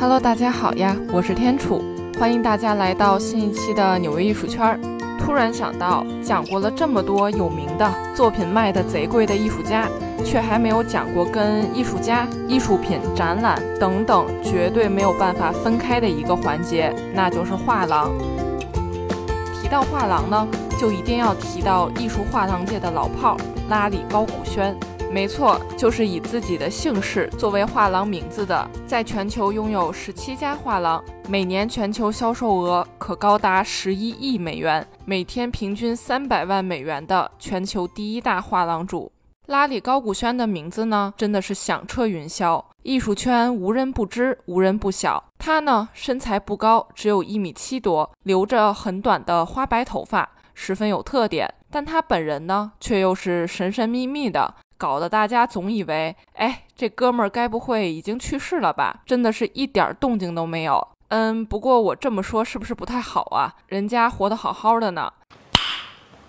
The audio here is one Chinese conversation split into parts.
Hello，大家好呀，我是天楚，欢迎大家来到新一期的纽约艺术圈。突然想到，讲过了这么多有名的作品卖的贼贵的艺术家，却还没有讲过跟艺术家、艺术品展览等等绝对没有办法分开的一个环节，那就是画廊。提到画廊呢，就一定要提到艺术画廊界的老炮拉里高古轩。没错，就是以自己的姓氏作为画廊名字的，在全球拥有十七家画廊，每年全球销售额可高达十一亿美元，每天平均三百万美元的全球第一大画廊主拉里高古轩的名字呢，真的是响彻云霄，艺术圈无人不知，无人不晓。他呢，身材不高，只有一米七多，留着很短的花白头发，十分有特点。但他本人呢，却又是神神秘秘的。搞得大家总以为，哎，这哥们儿该不会已经去世了吧？真的是一点动静都没有。嗯，不过我这么说是不是不太好啊？人家活得好好的呢。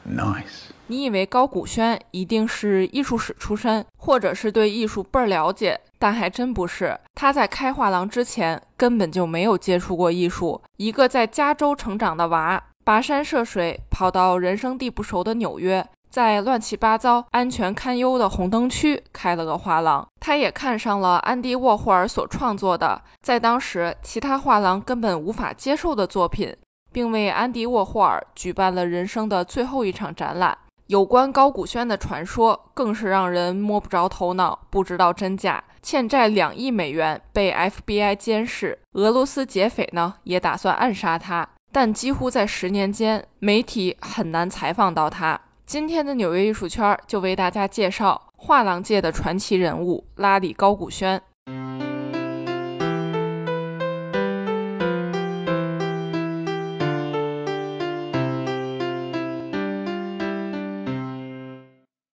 Nice。你以为高古轩一定是艺术史出身，或者是对艺术倍儿了解？但还真不是。他在开画廊之前根本就没有接触过艺术。一个在加州成长的娃，跋山涉水跑到人生地不熟的纽约。在乱七八糟、安全堪忧的红灯区开了个画廊，他也看上了安迪沃霍尔所创作的，在当时其他画廊根本无法接受的作品，并为安迪沃霍尔举办了人生的最后一场展览。有关高古轩的传说更是让人摸不着头脑，不知道真假。欠债两亿美元，被 FBI 监视，俄罗斯劫匪呢也打算暗杀他，但几乎在十年间，媒体很难采访到他。今天的纽约艺术圈就为大家介绍画廊界的传奇人物拉里高古轩。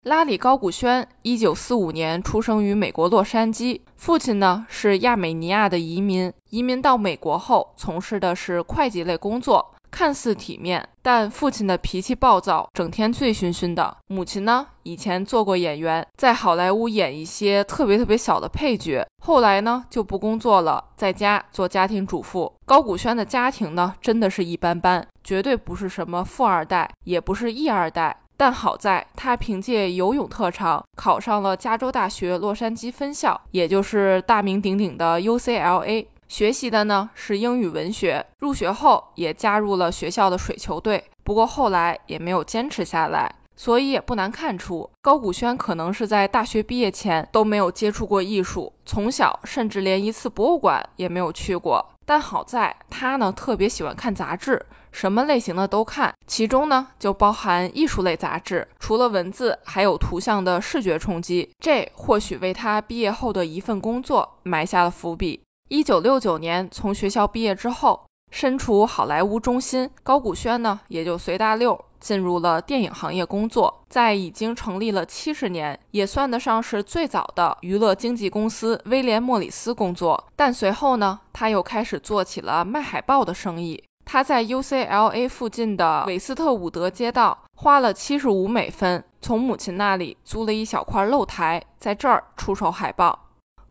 拉里高古轩，一九四五年出生于美国洛杉矶，父亲呢是亚美尼亚的移民，移民到美国后从事的是会计类工作。看似体面，但父亲的脾气暴躁，整天醉醺醺的。母亲呢，以前做过演员，在好莱坞演一些特别特别小的配角。后来呢，就不工作了，在家做家庭主妇。高古轩的家庭呢，真的是一般般，绝对不是什么富二代，也不是一二代。但好在他凭借游泳特长，考上了加州大学洛杉矶分校，也就是大名鼎鼎的 UCLA。学习的呢是英语文学，入学后也加入了学校的水球队，不过后来也没有坚持下来，所以也不难看出高古轩可能是在大学毕业前都没有接触过艺术，从小甚至连一次博物馆也没有去过。但好在他呢特别喜欢看杂志，什么类型的都看，其中呢就包含艺术类杂志，除了文字，还有图像的视觉冲击，这或许为他毕业后的一份工作埋下了伏笔。一九六九年从学校毕业之后，身处好莱坞中心，高古轩呢也就随大溜进入了电影行业工作。在已经成立了七十年，也算得上是最早的娱乐经纪公司威廉莫里斯工作。但随后呢，他又开始做起了卖海报的生意。他在 UCLA 附近的韦斯特伍德街道花了七十五美分，从母亲那里租了一小块露台，在这儿出售海报。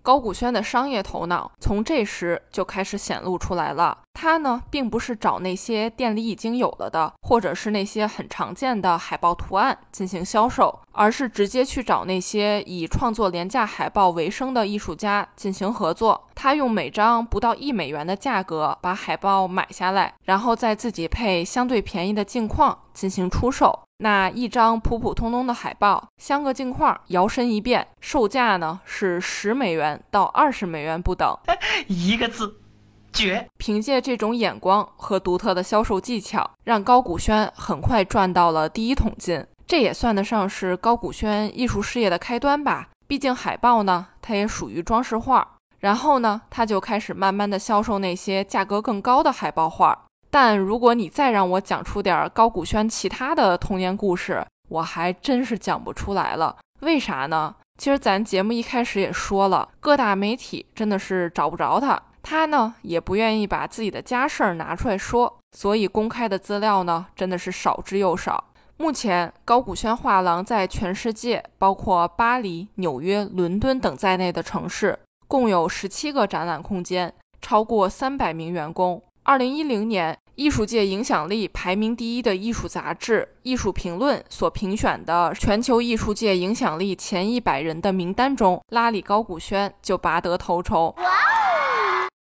高古轩的商业头脑从这时就开始显露出来了。他呢，并不是找那些店里已经有了的，或者是那些很常见的海报图案进行销售，而是直接去找那些以创作廉价海报为生的艺术家进行合作。他用每张不到一美元的价格把海报买下来，然后再自己配相对便宜的镜框进行出售。那一张普普通通的海报，镶个镜框，摇身一变，售价呢是十美元到二十美元不等。一个字，绝！凭借这种眼光和独特的销售技巧，让高古轩很快赚到了第一桶金。这也算得上是高古轩艺术事业的开端吧。毕竟海报呢，它也属于装饰画。然后呢，他就开始慢慢的销售那些价格更高的海报画。但如果你再让我讲出点高古轩其他的童年故事，我还真是讲不出来了。为啥呢？其实咱节目一开始也说了，各大媒体真的是找不着他，他呢也不愿意把自己的家事儿拿出来说，所以公开的资料呢真的是少之又少。目前高古轩画廊在全世界，包括巴黎、纽约、伦敦等在内的城市，共有十七个展览空间。超过三百名员工。二零一零年，艺术界影响力排名第一的艺术杂志《艺术评论》所评选的全球艺术界影响力前一百人的名单中，拉里·高古轩就拔得头筹。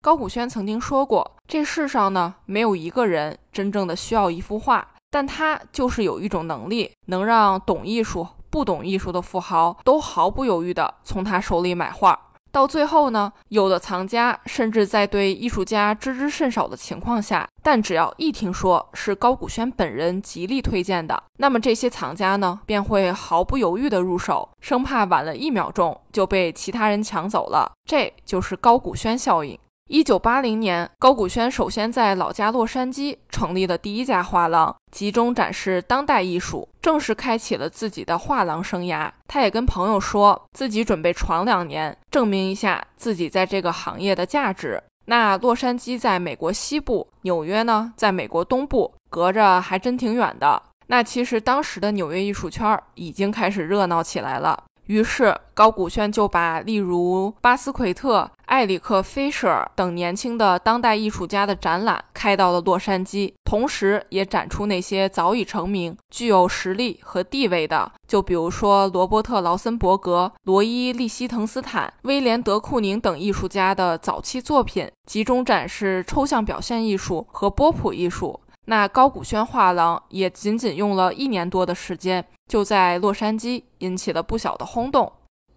高古轩曾经说过：“这世上呢，没有一个人真正的需要一幅画，但他就是有一种能力，能让懂艺术、不懂艺术的富豪都毫不犹豫地从他手里买画。”到最后呢，有的藏家甚至在对艺术家知之甚少的情况下，但只要一听说是高古轩本人极力推荐的，那么这些藏家呢便会毫不犹豫地入手，生怕晚了一秒钟就被其他人抢走了。这就是高古轩效应。一九八零年，高古轩首先在老家洛杉矶成立了第一家画廊，集中展示当代艺术，正式开启了自己的画廊生涯。他也跟朋友说自己准备闯两年，证明一下自己在这个行业的价值。那洛杉矶在美国西部，纽约呢在美国东部，隔着还真挺远的。那其实当时的纽约艺术圈已经开始热闹起来了。于是高古轩就把例如巴斯奎特、埃里克·菲舍尔等年轻的当代艺术家的展览开到了洛杉矶，同时也展出那些早已成名、具有实力和地位的，就比如说罗伯特·劳森伯格、罗伊·利希滕斯坦、威廉·德库宁等艺术家的早期作品，集中展示抽象表现艺术和波普艺术。那高古轩画廊也仅仅用了一年多的时间，就在洛杉矶引起了不小的轰动。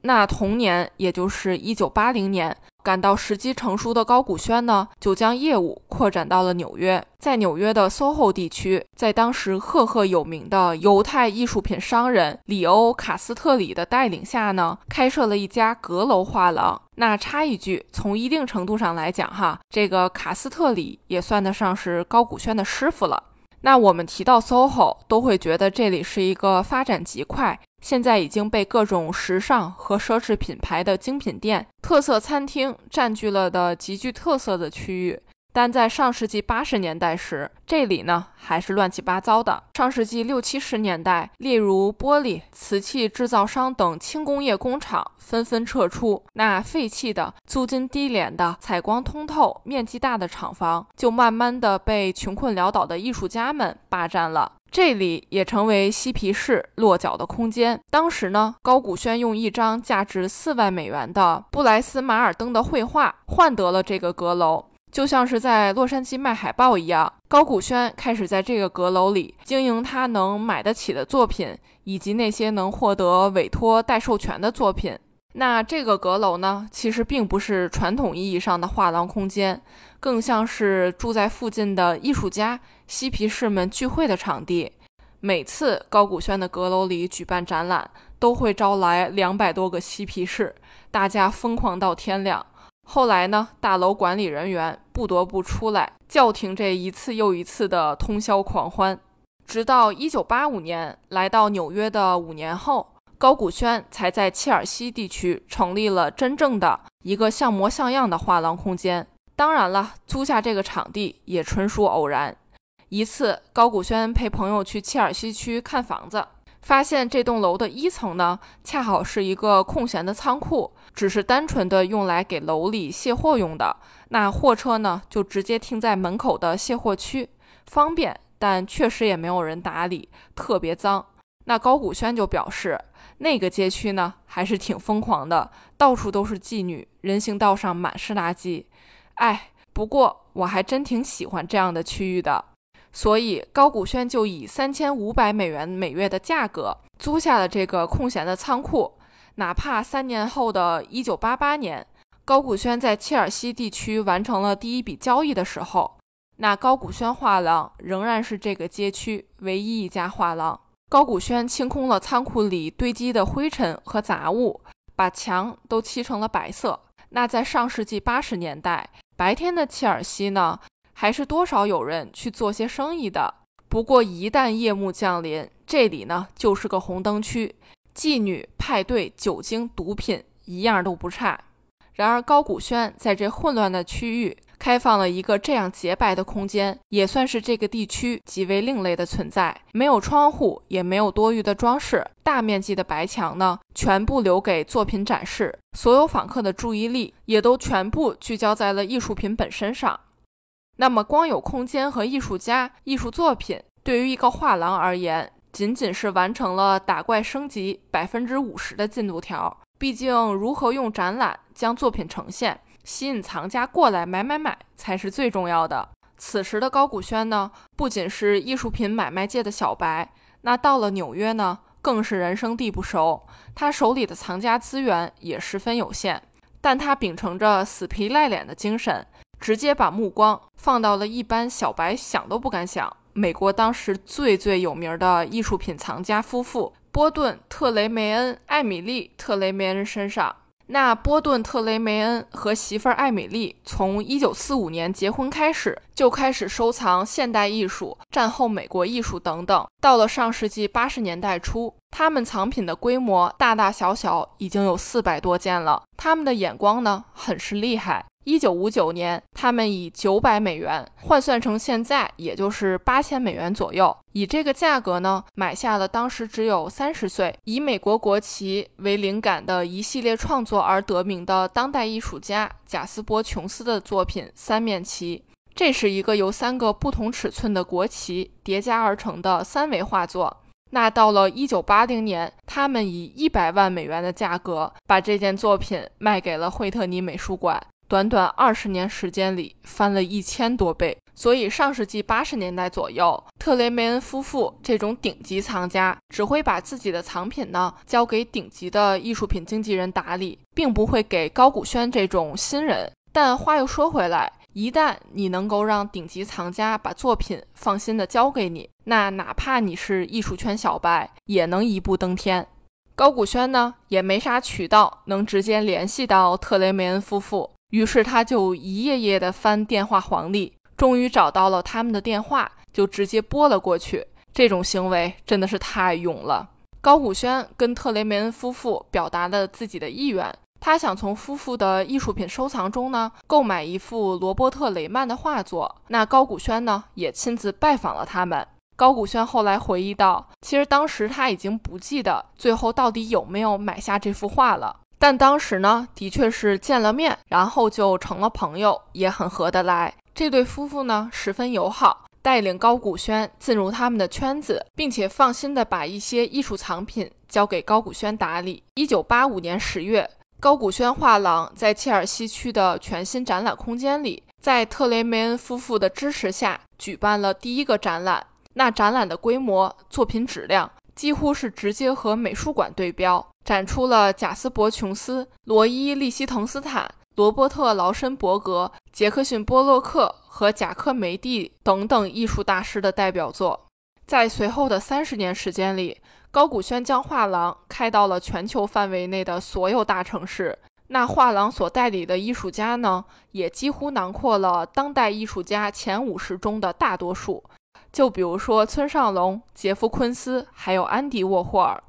那同年，也就是一九八零年。感到时机成熟的高古轩呢，就将业务扩展到了纽约。在纽约的 SOHO 地区，在当时赫赫有名的犹太艺术品商人里欧·卡斯特里的带领下呢，开设了一家阁楼画廊。那插一句，从一定程度上来讲，哈，这个卡斯特里也算得上是高古轩的师傅了。那我们提到 SOHO，都会觉得这里是一个发展极快。现在已经被各种时尚和奢侈品牌的精品店、特色餐厅占据了的极具特色的区域。但在上世纪八十年代时，这里呢还是乱七八糟的。上世纪六七十年代，例如玻璃、瓷器制造商等轻工业工厂纷纷撤出，那废弃的、租金低廉的、采光通透、面积大的厂房，就慢慢的被穷困潦倒的艺术家们霸占了。这里也成为嬉皮士落脚的空间。当时呢，高古轩用一张价值四万美元的布莱斯马尔登的绘画换得了这个阁楼。就像是在洛杉矶卖海报一样，高古轩开始在这个阁楼里经营他能买得起的作品，以及那些能获得委托代授权的作品。那这个阁楼呢，其实并不是传统意义上的画廊空间，更像是住在附近的艺术家、嬉皮士们聚会的场地。每次高古轩的阁楼里举办展览，都会招来两百多个嬉皮士，大家疯狂到天亮。后来呢，大楼管理人员不得不出来叫停这一次又一次的通宵狂欢。直到1985年来到纽约的五年后，高古轩才在切尔西地区成立了真正的一个像模像样的画廊空间。当然了，租下这个场地也纯属偶然。一次，高古轩陪朋友去切尔西区看房子。发现这栋楼的一层呢，恰好是一个空闲的仓库，只是单纯的用来给楼里卸货用的。那货车呢，就直接停在门口的卸货区，方便，但确实也没有人打理，特别脏。那高古轩就表示，那个街区呢，还是挺疯狂的，到处都是妓女，人行道上满是垃圾。哎，不过我还真挺喜欢这样的区域的。所以高古轩就以三千五百美元每月的价格租下了这个空闲的仓库。哪怕三年后的一九八八年，高古轩在切尔西地区完成了第一笔交易的时候，那高古轩画廊仍然是这个街区唯一一家画廊。高古轩清空了仓库里堆积的灰尘和杂物，把墙都漆成了白色。那在上世纪八十年代，白天的切尔西呢？还是多少有人去做些生意的。不过一旦夜幕降临，这里呢就是个红灯区，妓女、派对、酒精、毒品一样都不差。然而高古轩在这混乱的区域开放了一个这样洁白的空间，也算是这个地区极为另类的存在。没有窗户，也没有多余的装饰，大面积的白墙呢，全部留给作品展示。所有访客的注意力也都全部聚焦在了艺术品本身上。那么，光有空间和艺术家、艺术作品，对于一个画廊而言，仅仅是完成了打怪升级百分之五十的进度条。毕竟，如何用展览将作品呈现，吸引藏家过来买买买，才是最重要的。此时的高古轩呢，不仅是艺术品买卖界的小白，那到了纽约呢，更是人生地不熟。他手里的藏家资源也十分有限，但他秉承着死皮赖脸的精神，直接把目光放到了一般小白想都不敢想，美国当时最最有名的艺术品藏家夫妇。波顿·特雷梅恩、艾米丽·特雷梅恩身上，那波顿·特雷梅恩和媳妇儿艾米丽从1945年结婚开始，就开始收藏现代艺术、战后美国艺术等等。到了上世纪80年代初，他们藏品的规模大大小小已经有四百多件了。他们的眼光呢，很是厉害。一九五九年，他们以九百美元换算成现在，也就是八千美元左右。以这个价格呢，买下了当时只有三十岁、以美国国旗为灵感的一系列创作而得名的当代艺术家贾斯伯·琼斯的作品《三面旗》。这是一个由三个不同尺寸的国旗叠加而成的三维画作。那到了一九八零年，他们以一百万美元的价格把这件作品卖给了惠特尼美术馆。短短二十年时间里翻了一千多倍，所以上世纪八十年代左右，特雷梅恩夫妇这种顶级藏家只会把自己的藏品呢交给顶级的艺术品经纪人打理，并不会给高古轩这种新人。但话又说回来，一旦你能够让顶级藏家把作品放心的交给你，那哪怕你是艺术圈小白，也能一步登天。高古轩呢也没啥渠道能直接联系到特雷梅恩夫妇。于是他就一页页的翻电话黄历，终于找到了他们的电话，就直接拨了过去。这种行为真的是太勇了。高古轩跟特雷梅恩夫妇表达了自己的意愿，他想从夫妇的艺术品收藏中呢购买一幅罗伯特雷曼的画作。那高古轩呢也亲自拜访了他们。高古轩后来回忆道：“其实当时他已经不记得最后到底有没有买下这幅画了。”但当时呢，的确是见了面，然后就成了朋友，也很合得来。这对夫妇呢，十分友好，带领高古轩进入他们的圈子，并且放心的把一些艺术藏品交给高古轩打理。一九八五年十月，高古轩画廊在切尔西区的全新展览空间里，在特雷梅恩夫妇的支持下，举办了第一个展览。那展览的规模、作品质量，几乎是直接和美术馆对标。展出了贾斯伯·琼斯、罗伊·利希滕斯坦、罗伯特·劳申伯格、杰克逊·波洛克和贾克梅蒂等等艺术大师的代表作。在随后的三十年时间里，高古轩将画廊开到了全球范围内的所有大城市。那画廊所代理的艺术家呢，也几乎囊括了当代艺术家前五十中的大多数。就比如说村上隆、杰夫·昆斯，还有安迪·沃霍尔。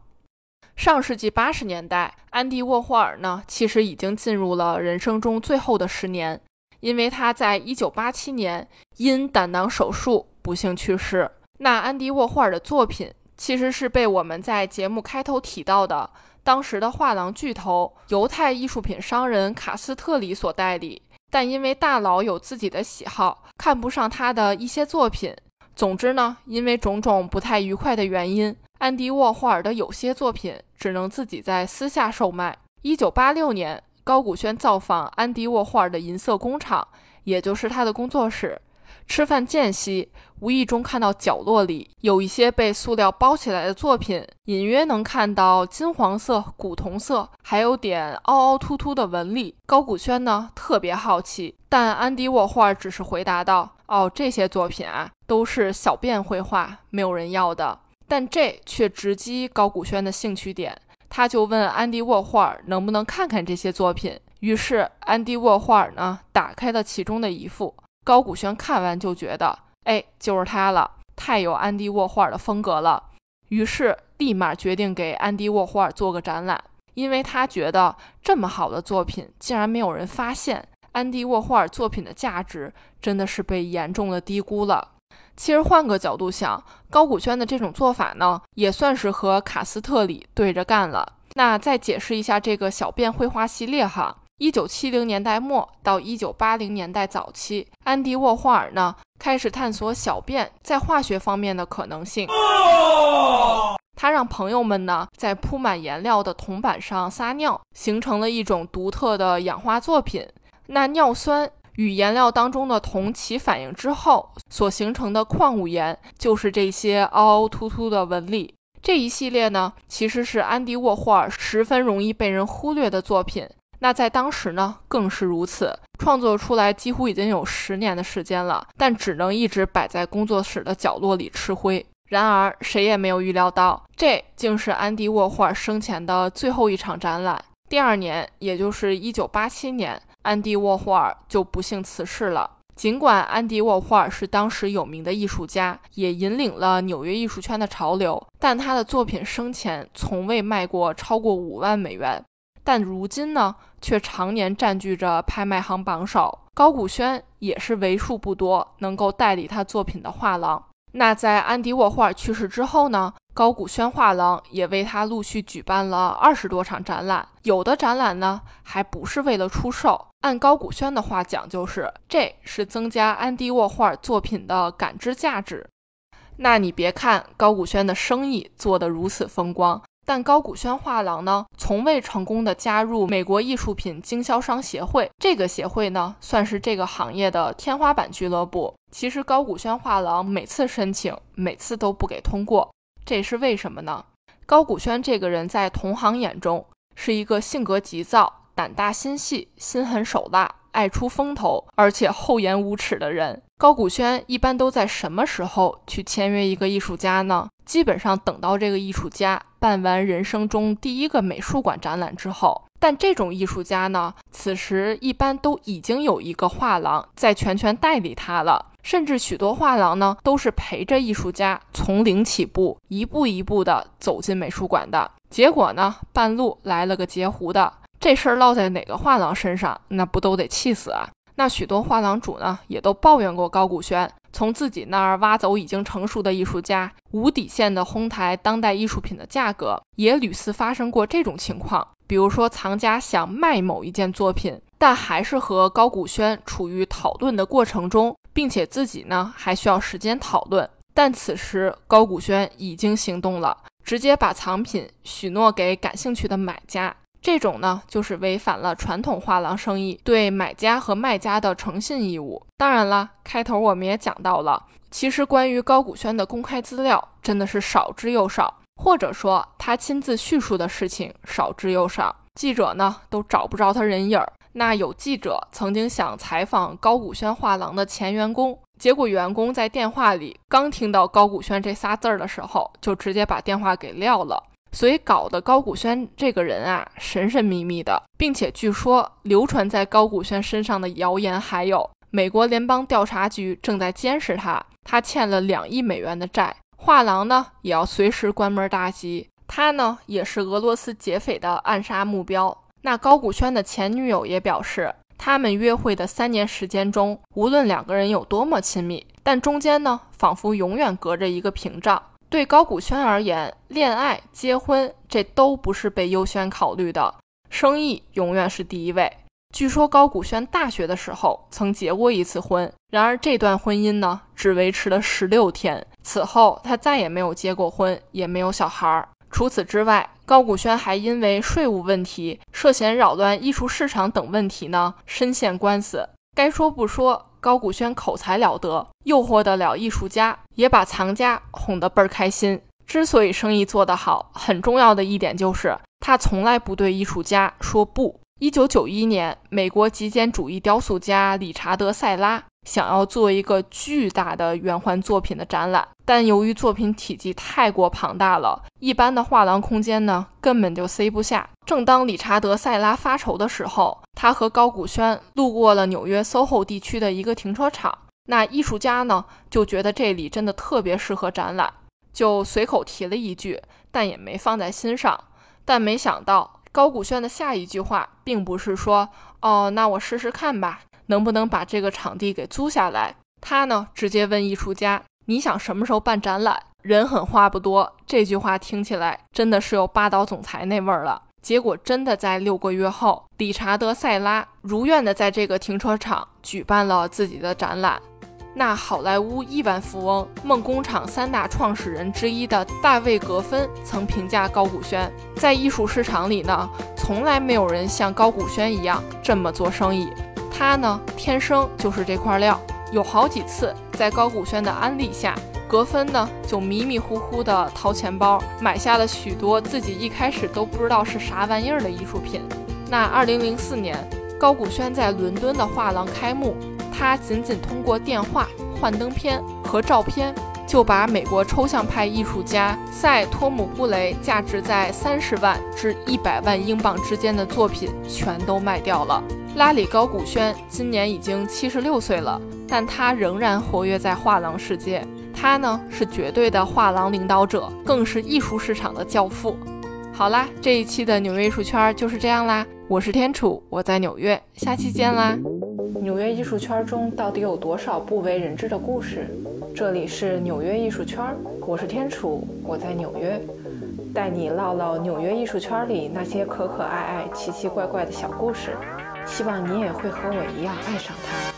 上世纪八十年代，安迪沃霍尔呢，其实已经进入了人生中最后的十年，因为他在一九八七年因胆囊手术不幸去世。那安迪沃霍尔的作品其实是被我们在节目开头提到的当时的画廊巨头犹太艺术品商人卡斯特里所代理，但因为大佬有自己的喜好，看不上他的一些作品。总之呢，因为种种不太愉快的原因。安迪沃霍尔的有些作品只能自己在私下售卖。一九八六年，高古轩造访安迪沃霍尔的银色工厂，也就是他的工作室。吃饭间隙，无意中看到角落里有一些被塑料包起来的作品，隐约能看到金黄色、古铜色，还有点凹凹凸凸的纹理。高古轩呢特别好奇，但安迪沃霍尔只是回答道：“哦，这些作品啊，都是小便绘画，没有人要的。”但这却直击高古轩的兴趣点，他就问安迪沃霍尔能不能看看这些作品。于是安迪沃霍尔呢打开了其中的一幅，高古轩看完就觉得，哎，就是他了，太有安迪沃霍尔的风格了。于是立马决定给安迪沃霍尔做个展览，因为他觉得这么好的作品竟然没有人发现，安迪沃霍尔作品的价值真的是被严重的低估了。其实换个角度想，高古轩的这种做法呢，也算是和卡斯特里对着干了。那再解释一下这个小便绘画系列哈。一九七零年代末到一九八零年代早期，安迪沃霍尔呢开始探索小便在化学方面的可能性。他让朋友们呢在铺满颜料的铜板上撒尿，形成了一种独特的氧化作品。那尿酸与颜料当中的铜起反应之后所形成的矿物盐，就是这些凹凹凸凸的纹理。这一系列呢，其实是安迪沃霍尔十分容易被人忽略的作品。那在当时呢，更是如此。创作出来几乎已经有十年的时间了，但只能一直摆在工作室的角落里吃灰。然而，谁也没有预料到，这竟是安迪沃霍尔生前的最后一场展览。第二年，也就是一九八七年，安迪沃霍尔就不幸辞世了。尽管安迪沃霍尔是当时有名的艺术家，也引领了纽约艺术圈的潮流，但他的作品生前从未卖过超过五万美元。但如今呢，却常年占据着拍卖行榜首。高古轩也是为数不多能够代理他作品的画廊。那在安迪沃霍尔去世之后呢，高古轩画廊也为他陆续举办了二十多场展览。有的展览呢，还不是为了出售。按高古轩的话讲，就是这是增加安迪沃霍尔作品的感知价值。那你别看高古轩的生意做得如此风光。但高古轩画廊呢，从未成功的加入美国艺术品经销商协会。这个协会呢，算是这个行业的天花板俱乐部。其实高古轩画廊每次申请，每次都不给通过，这是为什么呢？高古轩这个人在同行眼中是一个性格急躁、胆大心细、心狠手辣、爱出风头，而且厚颜无耻的人。高古轩一般都在什么时候去签约一个艺术家呢？基本上等到这个艺术家办完人生中第一个美术馆展览之后，但这种艺术家呢，此时一般都已经有一个画廊在全权代理他了，甚至许多画廊呢都是陪着艺术家从零起步，一步一步的走进美术馆的。结果呢，半路来了个截胡的，这事儿落在哪个画廊身上，那不都得气死啊？那许多画廊主呢，也都抱怨过高古轩。从自己那儿挖走已经成熟的艺术家，无底线的哄抬当代艺术品的价格，也屡次发生过这种情况。比如说，藏家想卖某一件作品，但还是和高古轩处于讨论的过程中，并且自己呢还需要时间讨论。但此时高古轩已经行动了，直接把藏品许诺给感兴趣的买家。这种呢，就是违反了传统画廊生意对买家和卖家的诚信义务。当然了，开头我们也讲到了，其实关于高古轩的公开资料真的是少之又少，或者说他亲自叙述的事情少之又少，记者呢都找不着他人影儿。那有记者曾经想采访高古轩画廊的前员工，结果员工在电话里刚听到高古轩这仨字儿的时候，就直接把电话给撂了。所以搞得高古轩这个人啊神神秘秘的，并且据说流传在高古轩身上的谣言还有：美国联邦调查局正在监视他，他欠了两亿美元的债，画廊呢也要随时关门大吉，他呢也是俄罗斯劫匪的暗杀目标。那高古轩的前女友也表示，他们约会的三年时间中，无论两个人有多么亲密，但中间呢仿佛永远隔着一个屏障。对高古轩而言，恋爱、结婚这都不是被优先考虑的，生意永远是第一位。据说高古轩大学的时候曾结过一次婚，然而这段婚姻呢，只维持了十六天，此后他再也没有结过婚，也没有小孩儿。除此之外，高古轩还因为税务问题、涉嫌扰乱艺术市场等问题呢，深陷官司。该说不说。高古轩口才了得，诱惑得了艺术家，也把藏家哄得倍儿开心。之所以生意做得好，很重要的一点就是他从来不对艺术家说不。一九九一年，美国极简主义雕塑家理查德·塞拉。想要做一个巨大的圆环作品的展览，但由于作品体积太过庞大了，一般的画廊空间呢根本就塞不下。正当理查德·塞拉发愁的时候，他和高古轩路过了纽约 SOHO 地区的一个停车场。那艺术家呢就觉得这里真的特别适合展览，就随口提了一句，但也没放在心上。但没想到高古轩的下一句话并不是说：“哦，那我试试看吧，能不能把这个场地给租下来？”他呢，直接问艺术家：“你想什么时候办展览？”人狠话不多，这句话听起来真的是有霸道总裁那味儿了。结果真的在六个月后，理查德·塞拉如愿的在这个停车场举办了自己的展览。那好莱坞亿万富翁、梦工厂三大创始人之一的大卫·格芬曾评价高古轩，在艺术市场里呢，从来没有人像高古轩一样这么做生意。他呢，天生就是这块料。有好几次在高古轩的安利下，格芬呢就迷迷糊糊地掏钱包买下了许多自己一开始都不知道是啥玩意儿的艺术品。那二零零四年，高古轩在伦敦的画廊开幕。他仅仅通过电话、幻灯片和照片，就把美国抽象派艺术家塞托姆布雷价值在三十万至一百万英镑之间的作品全都卖掉了。拉里高古轩今年已经七十六岁了，但他仍然活跃在画廊世界。他呢是绝对的画廊领导者，更是艺术市场的教父。好啦，这一期的纽约艺术圈就是这样啦。我是天楚，我在纽约，下期见啦。纽约艺术圈中到底有多少不为人知的故事？这里是纽约艺术圈，我是天楚，我在纽约，带你唠唠纽约艺术圈里那些可可爱爱、奇奇怪怪的小故事。希望你也会和我一样爱上它。